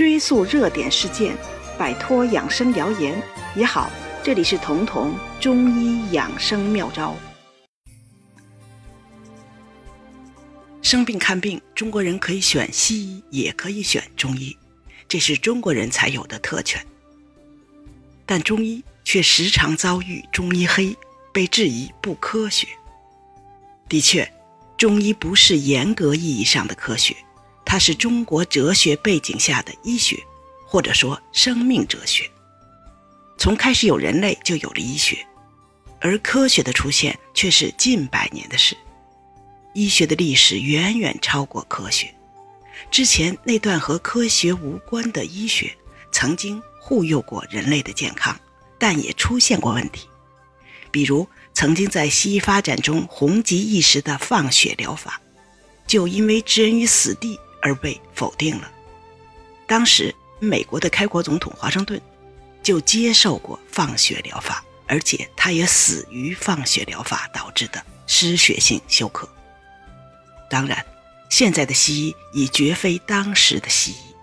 追溯热点事件，摆脱养生谣言也好。这里是彤彤中医养生妙招。生病看病，中国人可以选西医，也可以选中医，这是中国人才有的特权。但中医却时常遭遇中医黑，被质疑不科学。的确，中医不是严格意义上的科学。它是中国哲学背景下的医学，或者说生命哲学。从开始有人类就有了医学，而科学的出现却是近百年的事。医学的历史远远超过科学。之前那段和科学无关的医学，曾经护佑过人类的健康，但也出现过问题。比如，曾经在西医发展中红极一时的放血疗法，就因为置人于死地。而被否定了。当时，美国的开国总统华盛顿就接受过放血疗法，而且他也死于放血疗法导致的失血性休克。当然，现在的西医已绝非当时的西医，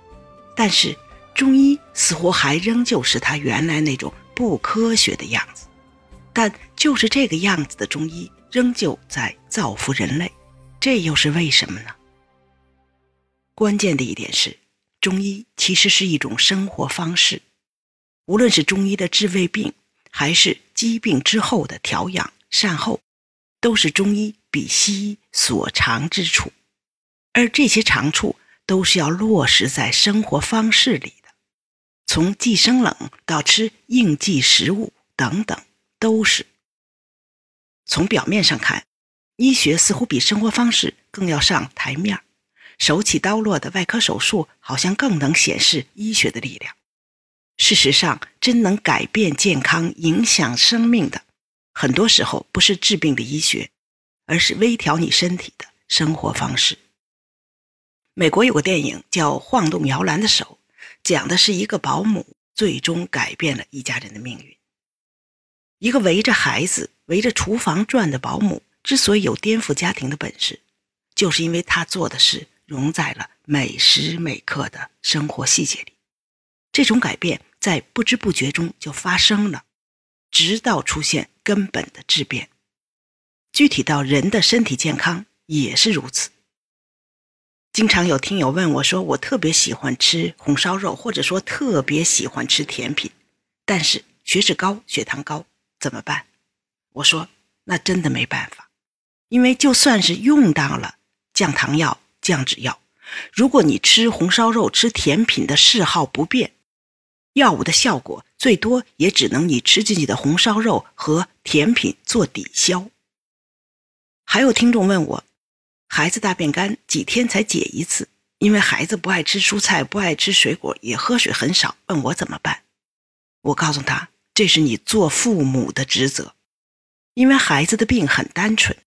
但是中医似乎还仍旧是他原来那种不科学的样子。但就是这个样子的中医，仍旧在造福人类，这又是为什么呢？关键的一点是，中医其实是一种生活方式。无论是中医的治胃病，还是疾病之后的调养善后，都是中医比西医所长之处。而这些长处都是要落实在生活方式里的，从忌生冷到吃应季食物等等，都是。从表面上看，医学似乎比生活方式更要上台面儿。手起刀落的外科手术好像更能显示医学的力量。事实上，真能改变健康、影响生命的，很多时候不是治病的医学，而是微调你身体的生活方式。美国有个电影叫《晃动摇篮的手》，讲的是一个保姆最终改变了一家人的命运。一个围着孩子、围着厨房转的保姆，之所以有颠覆家庭的本事，就是因为她做的是。融在了每时每刻的生活细节里，这种改变在不知不觉中就发生了，直到出现根本的质变。具体到人的身体健康也是如此。经常有听友问我说：“我特别喜欢吃红烧肉，或者说特别喜欢吃甜品，但是血脂高、血糖高，怎么办？”我说：“那真的没办法，因为就算是用到了降糖药。”降脂药，如果你吃红烧肉、吃甜品的嗜好不变，药物的效果最多也只能你吃进去的红烧肉和甜品做抵消。还有听众问我，孩子大便干几天才解一次？因为孩子不爱吃蔬菜，不爱吃水果，也喝水很少，问我怎么办？我告诉他，这是你做父母的职责，因为孩子的病很单纯，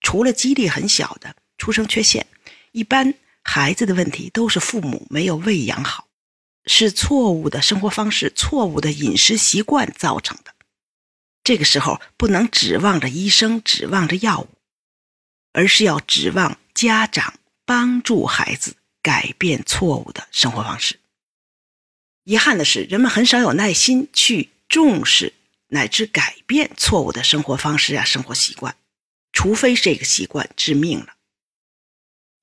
除了几率很小的出生缺陷。一般孩子的问题都是父母没有喂养好，是错误的生活方式、错误的饮食习惯造成的。这个时候不能指望着医生、指望着药物，而是要指望家长帮助孩子改变错误的生活方式。遗憾的是，人们很少有耐心去重视乃至改变错误的生活方式啊、生活习惯，除非这个习惯致命了。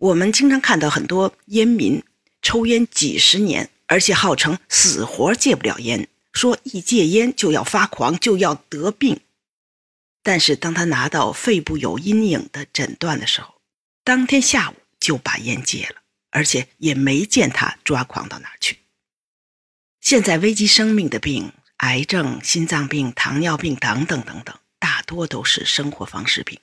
我们经常看到很多烟民抽烟几十年，而且号称死活戒不了烟，说一戒烟就要发狂，就要得病。但是当他拿到肺部有阴影的诊断的时候，当天下午就把烟戒了，而且也没见他抓狂到哪去。现在危及生命的病，癌症、心脏病、糖尿病等等等等，大多都是生活方式病。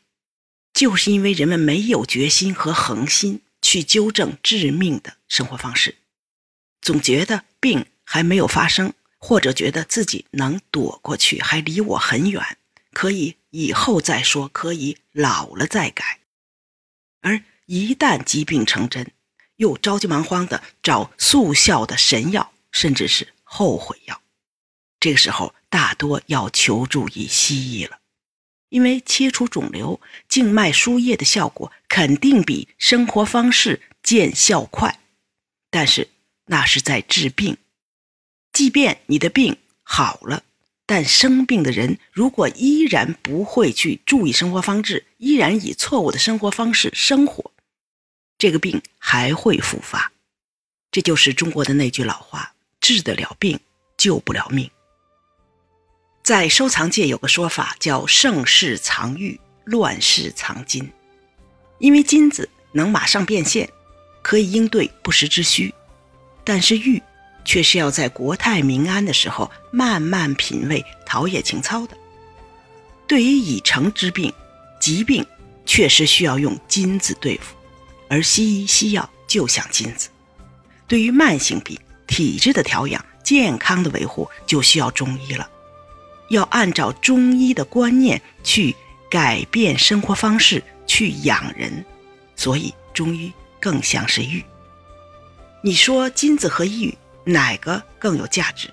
就是因为人们没有决心和恒心去纠正致命的生活方式，总觉得病还没有发生，或者觉得自己能躲过去，还离我很远，可以以后再说，可以老了再改。而一旦疾病成真，又着急忙慌的找速效的神药，甚至是后悔药。这个时候，大多要求助于西医了。因为切除肿瘤、静脉输液的效果肯定比生活方式见效快，但是那是在治病。即便你的病好了，但生病的人如果依然不会去注意生活方式，依然以错误的生活方式生活，这个病还会复发。这就是中国的那句老话：“治得了病，救不了命。”在收藏界有个说法叫“盛世藏玉，乱世藏金”，因为金子能马上变现，可以应对不时之需，但是玉。却是要在国泰民安的时候慢慢品味、陶冶情操的。对于已成之病、疾病，确实需要用金子对付，而西医西药就像金子。对于慢性病、体质的调养、健康的维护，就需要中医了。要按照中医的观念去改变生活方式，去养人，所以中医更像是玉。你说金子和玉？哪个更有价值？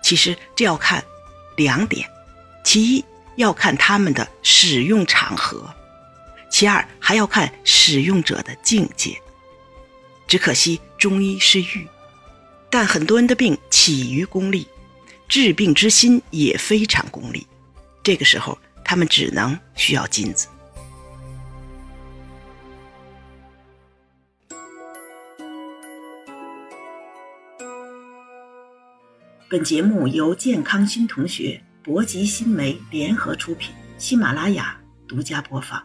其实这要看两点：其一要看他们的使用场合，其二还要看使用者的境界。只可惜中医是玉，但很多人的病起于功利，治病之心也非常功利。这个时候，他们只能需要金子。本节目由健康新同学、博吉新媒联合出品，喜马拉雅独家播放。